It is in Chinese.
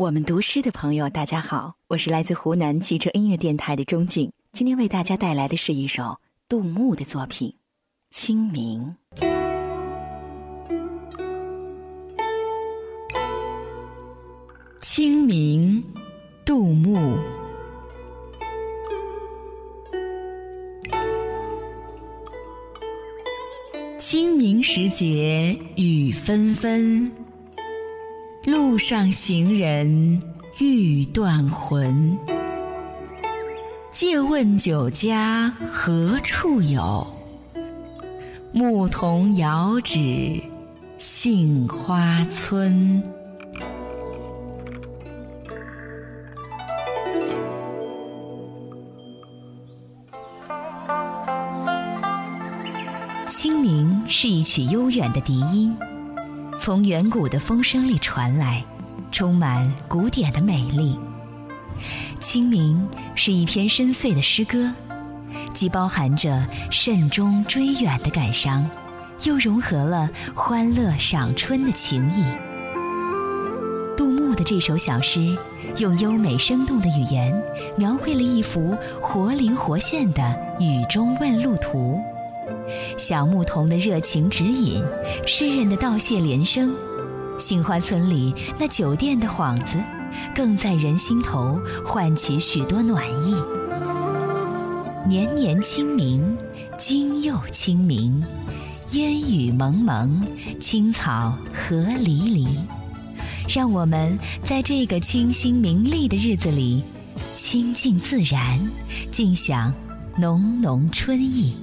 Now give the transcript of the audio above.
我们读诗的朋友，大家好，我是来自湖南汽车音乐电台的钟静。今天为大家带来的是一首杜牧的作品《清明》。清明，杜牧。清明时节雨纷纷。路上行人欲断魂，借问酒家何处有？牧童遥指杏花村。清明是一曲悠远的笛音。从远古的风声里传来，充满古典的美丽。清明是一篇深邃的诗歌，既包含着慎终追远的感伤，又融合了欢乐赏春的情意。杜牧的这首小诗，用优美生动的语言，描绘了一幅活灵活现的雨中问路图。小牧童的热情指引，诗人的道谢连声，杏花村里那酒店的幌子，更在人心头唤起许多暖意。年年清明，今又清明，烟雨蒙蒙，青草何离离。让我们在这个清新明丽的日子里，亲近自然，尽享浓浓春意。